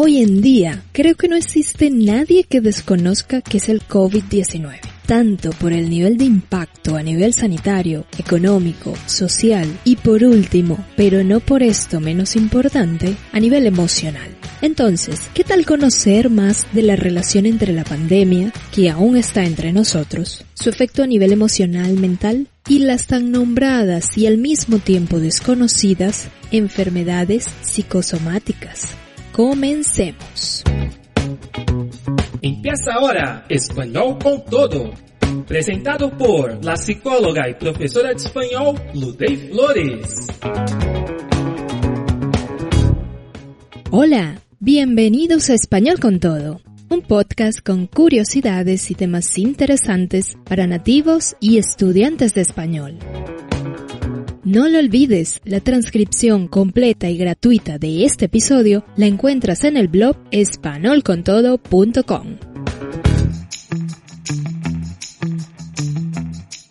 Hoy en día, creo que no existe nadie que desconozca que es el COVID-19 tanto por el nivel de impacto a nivel sanitario, económico, social y por último, pero no por esto menos importante, a nivel emocional. Entonces, ¿qué tal conocer más de la relación entre la pandemia, que aún está entre nosotros, su efecto a nivel emocional, mental, y las tan nombradas y al mismo tiempo desconocidas enfermedades psicosomáticas? Comencemos. Empieza ahora Español con Todo. Presentado por la psicóloga y profesora de español Ludey Flores. Hola, bienvenidos a Español con Todo, un podcast con curiosidades y temas interesantes para nativos y estudiantes de español. No lo olvides, la transcripción completa y gratuita de este episodio la encuentras en el blog espanolcontodo.com.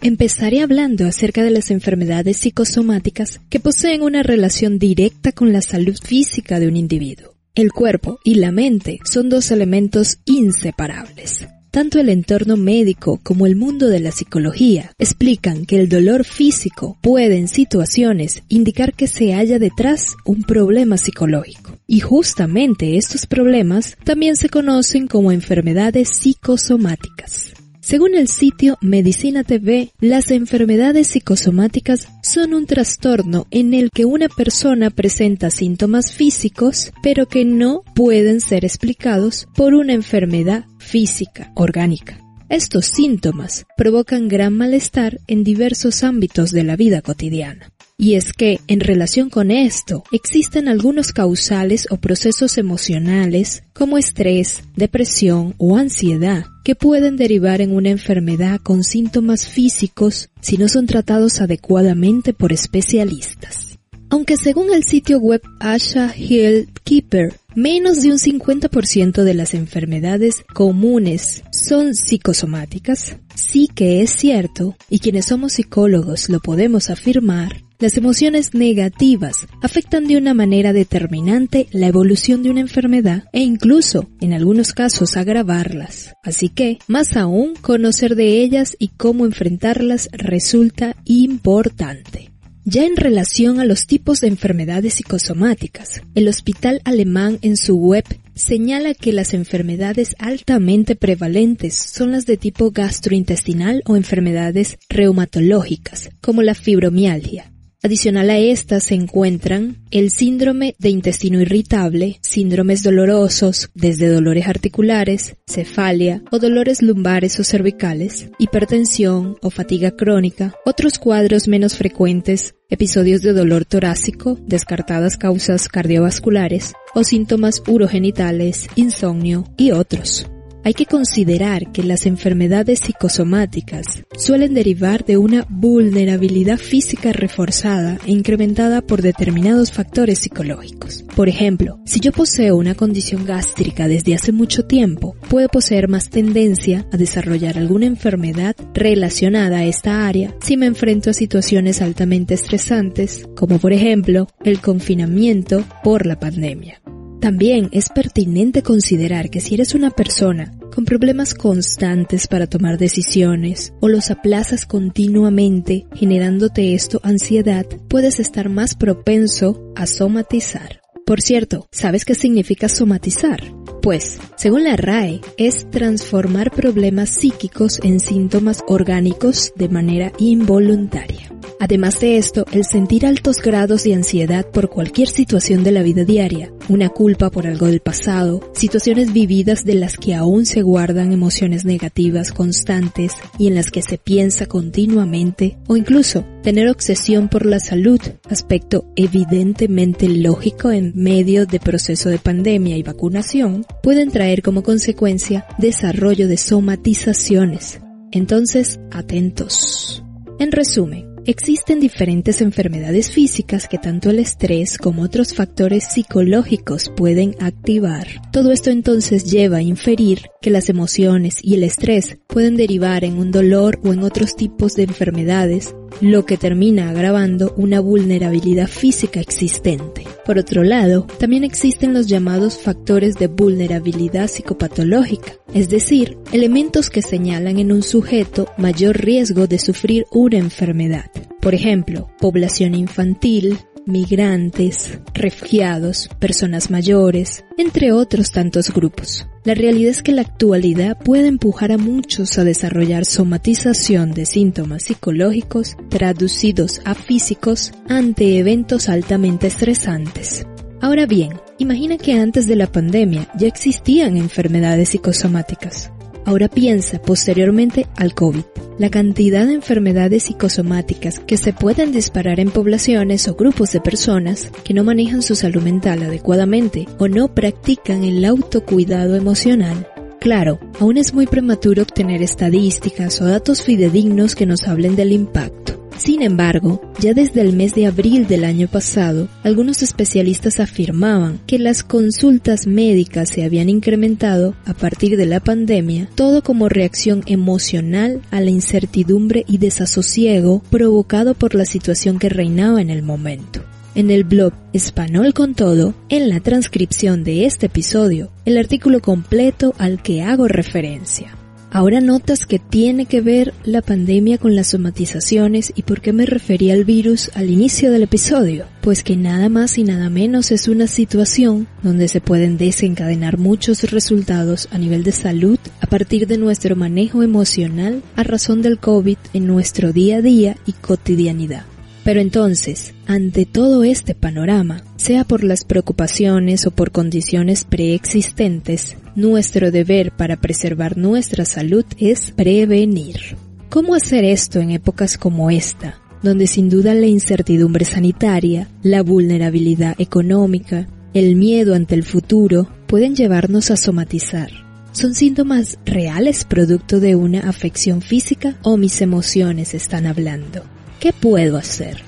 Empezaré hablando acerca de las enfermedades psicosomáticas que poseen una relación directa con la salud física de un individuo. El cuerpo y la mente son dos elementos inseparables. Tanto el entorno médico como el mundo de la psicología explican que el dolor físico puede en situaciones indicar que se halla detrás un problema psicológico. Y justamente estos problemas también se conocen como enfermedades psicosomáticas. Según el sitio Medicina TV, las enfermedades psicosomáticas son un trastorno en el que una persona presenta síntomas físicos, pero que no pueden ser explicados por una enfermedad física, orgánica. Estos síntomas provocan gran malestar en diversos ámbitos de la vida cotidiana. Y es que, en relación con esto, existen algunos causales o procesos emocionales como estrés, depresión o ansiedad que pueden derivar en una enfermedad con síntomas físicos si no son tratados adecuadamente por especialistas. Aunque según el sitio web Asha Hill Keeper, menos de un 50% de las enfermedades comunes son psicosomáticas, sí que es cierto, y quienes somos psicólogos lo podemos afirmar, las emociones negativas afectan de una manera determinante la evolución de una enfermedad e incluso, en algunos casos, agravarlas. Así que, más aún, conocer de ellas y cómo enfrentarlas resulta importante. Ya en relación a los tipos de enfermedades psicosomáticas, el Hospital Alemán en su web señala que las enfermedades altamente prevalentes son las de tipo gastrointestinal o enfermedades reumatológicas, como la fibromialgia, Adicional a estas se encuentran el síndrome de intestino irritable, síndromes dolorosos, desde dolores articulares, cefalia o dolores lumbares o cervicales, hipertensión o fatiga crónica, otros cuadros menos frecuentes, episodios de dolor torácico, descartadas causas cardiovasculares o síntomas urogenitales, insomnio y otros. Hay que considerar que las enfermedades psicosomáticas suelen derivar de una vulnerabilidad física reforzada e incrementada por determinados factores psicológicos. Por ejemplo, si yo poseo una condición gástrica desde hace mucho tiempo, puedo poseer más tendencia a desarrollar alguna enfermedad relacionada a esta área si me enfrento a situaciones altamente estresantes, como por ejemplo el confinamiento por la pandemia. También es pertinente considerar que si eres una persona con problemas constantes para tomar decisiones o los aplazas continuamente generándote esto ansiedad, puedes estar más propenso a somatizar. Por cierto, ¿sabes qué significa somatizar? Pues, según la RAE, es transformar problemas psíquicos en síntomas orgánicos de manera involuntaria. Además de esto, el sentir altos grados de ansiedad por cualquier situación de la vida diaria, una culpa por algo del pasado, situaciones vividas de las que aún se guardan emociones negativas constantes y en las que se piensa continuamente, o incluso tener obsesión por la salud, aspecto evidentemente lógico en medio de proceso de pandemia y vacunación, pueden traer como consecuencia desarrollo de somatizaciones. Entonces, atentos. En resumen, Existen diferentes enfermedades físicas que tanto el estrés como otros factores psicológicos pueden activar. Todo esto entonces lleva a inferir que las emociones y el estrés pueden derivar en un dolor o en otros tipos de enfermedades lo que termina agravando una vulnerabilidad física existente. Por otro lado, también existen los llamados factores de vulnerabilidad psicopatológica, es decir, elementos que señalan en un sujeto mayor riesgo de sufrir una enfermedad. Por ejemplo, población infantil, migrantes, refugiados, personas mayores, entre otros tantos grupos. La realidad es que la actualidad puede empujar a muchos a desarrollar somatización de síntomas psicológicos traducidos a físicos ante eventos altamente estresantes. Ahora bien, imagina que antes de la pandemia ya existían enfermedades psicosomáticas. Ahora piensa posteriormente al COVID. La cantidad de enfermedades psicosomáticas que se pueden disparar en poblaciones o grupos de personas que no manejan su salud mental adecuadamente o no practican el autocuidado emocional. Claro, aún es muy prematuro obtener estadísticas o datos fidedignos que nos hablen del impacto. Sin embargo, ya desde el mes de abril del año pasado, algunos especialistas afirmaban que las consultas médicas se habían incrementado a partir de la pandemia, todo como reacción emocional a la incertidumbre y desasosiego provocado por la situación que reinaba en el momento. En el blog Español con Todo, en la transcripción de este episodio, el artículo completo al que hago referencia. Ahora notas que tiene que ver la pandemia con las somatizaciones y por qué me refería al virus al inicio del episodio. Pues que nada más y nada menos es una situación donde se pueden desencadenar muchos resultados a nivel de salud a partir de nuestro manejo emocional a razón del COVID en nuestro día a día y cotidianidad. Pero entonces, ante todo este panorama, sea por las preocupaciones o por condiciones preexistentes, nuestro deber para preservar nuestra salud es prevenir. ¿Cómo hacer esto en épocas como esta, donde sin duda la incertidumbre sanitaria, la vulnerabilidad económica, el miedo ante el futuro pueden llevarnos a somatizar? ¿Son síntomas reales producto de una afección física o mis emociones están hablando? ¿Qué puedo hacer?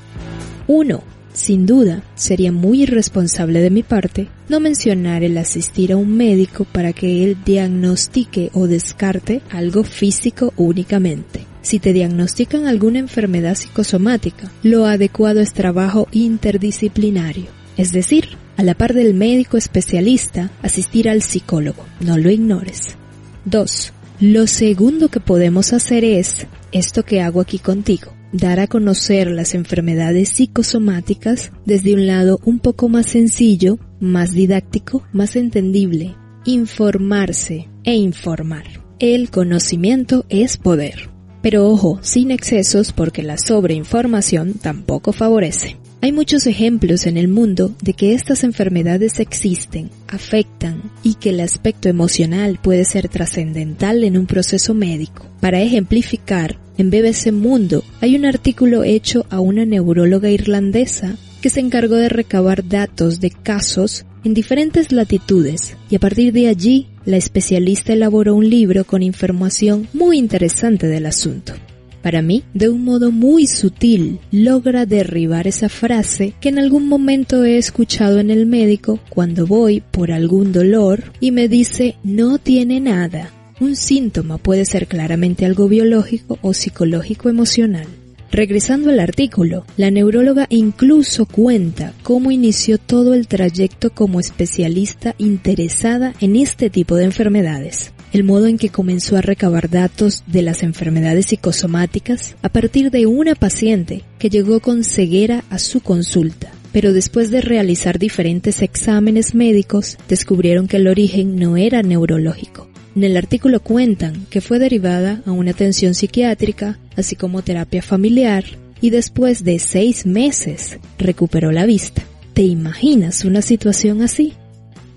1. Sin duda, sería muy irresponsable de mi parte no mencionar el asistir a un médico para que él diagnostique o descarte algo físico únicamente. Si te diagnostican alguna enfermedad psicosomática, lo adecuado es trabajo interdisciplinario, es decir, a la par del médico especialista, asistir al psicólogo, no lo ignores. 2. Lo segundo que podemos hacer es esto que hago aquí contigo dar a conocer las enfermedades psicosomáticas desde un lado un poco más sencillo, más didáctico, más entendible, informarse e informar. El conocimiento es poder. Pero ojo, sin excesos porque la sobreinformación tampoco favorece. Hay muchos ejemplos en el mundo de que estas enfermedades existen, afectan y que el aspecto emocional puede ser trascendental en un proceso médico. Para ejemplificar, en BBC Mundo hay un artículo hecho a una neuróloga irlandesa que se encargó de recabar datos de casos en diferentes latitudes y a partir de allí la especialista elaboró un libro con información muy interesante del asunto. Para mí, de un modo muy sutil, logra derribar esa frase que en algún momento he escuchado en el médico cuando voy por algún dolor y me dice no tiene nada. Un síntoma puede ser claramente algo biológico o psicológico emocional. Regresando al artículo, la neuróloga incluso cuenta cómo inició todo el trayecto como especialista interesada en este tipo de enfermedades el modo en que comenzó a recabar datos de las enfermedades psicosomáticas a partir de una paciente que llegó con ceguera a su consulta. Pero después de realizar diferentes exámenes médicos, descubrieron que el origen no era neurológico. En el artículo cuentan que fue derivada a una atención psiquiátrica, así como terapia familiar, y después de seis meses recuperó la vista. ¿Te imaginas una situación así?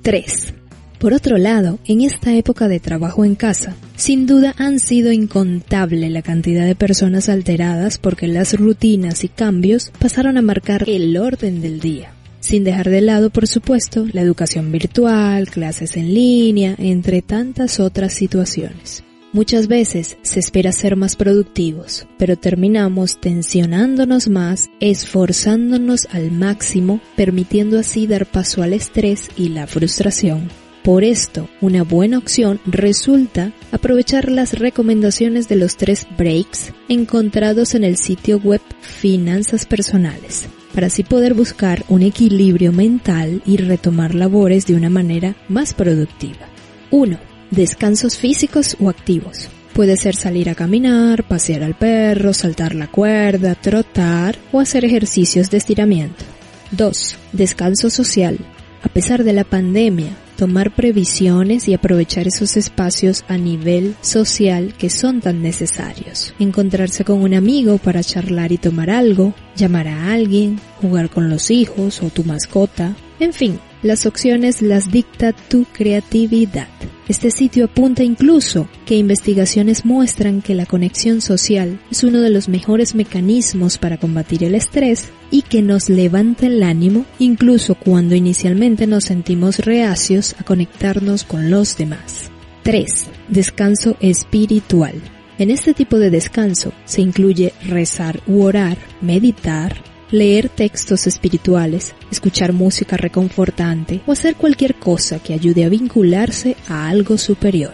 3. Por otro lado, en esta época de trabajo en casa, sin duda han sido incontable la cantidad de personas alteradas porque las rutinas y cambios pasaron a marcar el orden del día. Sin dejar de lado, por supuesto, la educación virtual, clases en línea, entre tantas otras situaciones. Muchas veces se espera ser más productivos, pero terminamos tensionándonos más, esforzándonos al máximo, permitiendo así dar paso al estrés y la frustración. Por esto, una buena opción resulta aprovechar las recomendaciones de los tres breaks encontrados en el sitio web Finanzas Personales, para así poder buscar un equilibrio mental y retomar labores de una manera más productiva. 1. Descansos físicos o activos. Puede ser salir a caminar, pasear al perro, saltar la cuerda, trotar o hacer ejercicios de estiramiento. 2. Descanso social. A pesar de la pandemia, tomar previsiones y aprovechar esos espacios a nivel social que son tan necesarios. Encontrarse con un amigo para charlar y tomar algo, llamar a alguien, jugar con los hijos o tu mascota, en fin, las opciones las dicta tu creatividad. Este sitio apunta incluso que investigaciones muestran que la conexión social es uno de los mejores mecanismos para combatir el estrés y que nos levanta el ánimo incluso cuando inicialmente nos sentimos reacios a conectarnos con los demás. 3. Descanso espiritual. En este tipo de descanso se incluye rezar u orar, meditar, leer textos espirituales, escuchar música reconfortante o hacer cualquier cosa que ayude a vincularse a algo superior.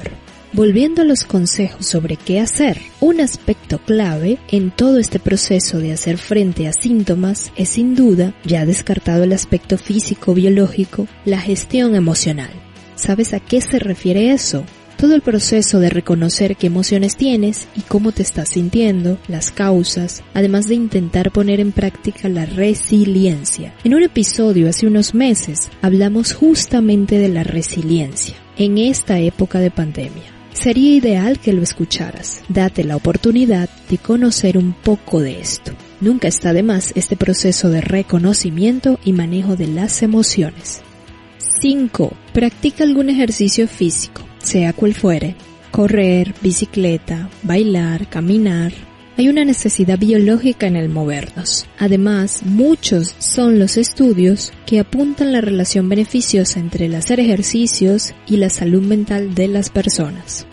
Volviendo a los consejos sobre qué hacer, un aspecto clave en todo este proceso de hacer frente a síntomas es sin duda, ya descartado el aspecto físico biológico, la gestión emocional. ¿Sabes a qué se refiere eso? Todo el proceso de reconocer qué emociones tienes y cómo te estás sintiendo, las causas, además de intentar poner en práctica la resiliencia. En un episodio hace unos meses hablamos justamente de la resiliencia en esta época de pandemia. Sería ideal que lo escucharas. Date la oportunidad de conocer un poco de esto. Nunca está de más este proceso de reconocimiento y manejo de las emociones. 5. Practica algún ejercicio físico sea cual fuere, correr, bicicleta, bailar, caminar, hay una necesidad biológica en el movernos. Además, muchos son los estudios que apuntan la relación beneficiosa entre el hacer ejercicios y la salud mental de las personas.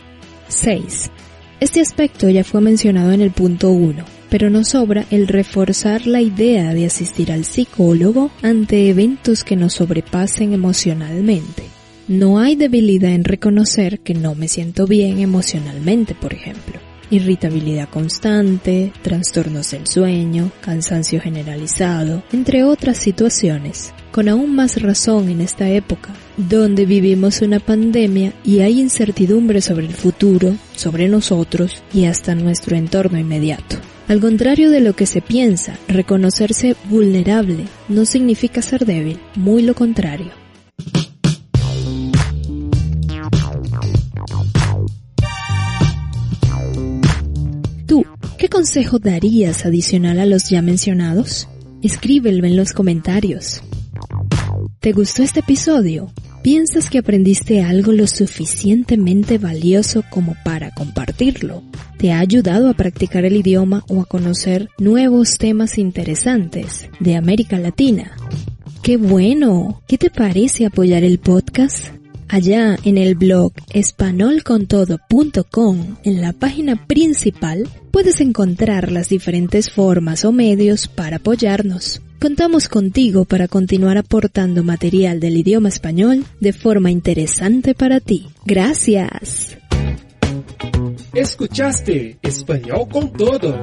6. Este aspecto ya fue mencionado en el punto 1, pero no sobra el reforzar la idea de asistir al psicólogo ante eventos que nos sobrepasen emocionalmente. No hay debilidad en reconocer que no me siento bien emocionalmente, por ejemplo. Irritabilidad constante, trastornos del sueño, cansancio generalizado, entre otras situaciones. Con aún más razón en esta época, donde vivimos una pandemia y hay incertidumbre sobre el futuro, sobre nosotros y hasta nuestro entorno inmediato. Al contrario de lo que se piensa, reconocerse vulnerable no significa ser débil, muy lo contrario. ¿Qué consejo darías adicional a los ya mencionados? Escríbelo en los comentarios. ¿Te gustó este episodio? ¿Piensas que aprendiste algo lo suficientemente valioso como para compartirlo? ¿Te ha ayudado a practicar el idioma o a conocer nuevos temas interesantes de América Latina? ¡Qué bueno! ¿Qué te parece apoyar el podcast? Allá en el blog espanolcontodo.com, en la página principal, puedes encontrar las diferentes formas o medios para apoyarnos. Contamos contigo para continuar aportando material del idioma español de forma interesante para ti. Gracias. Escuchaste Español con Todo.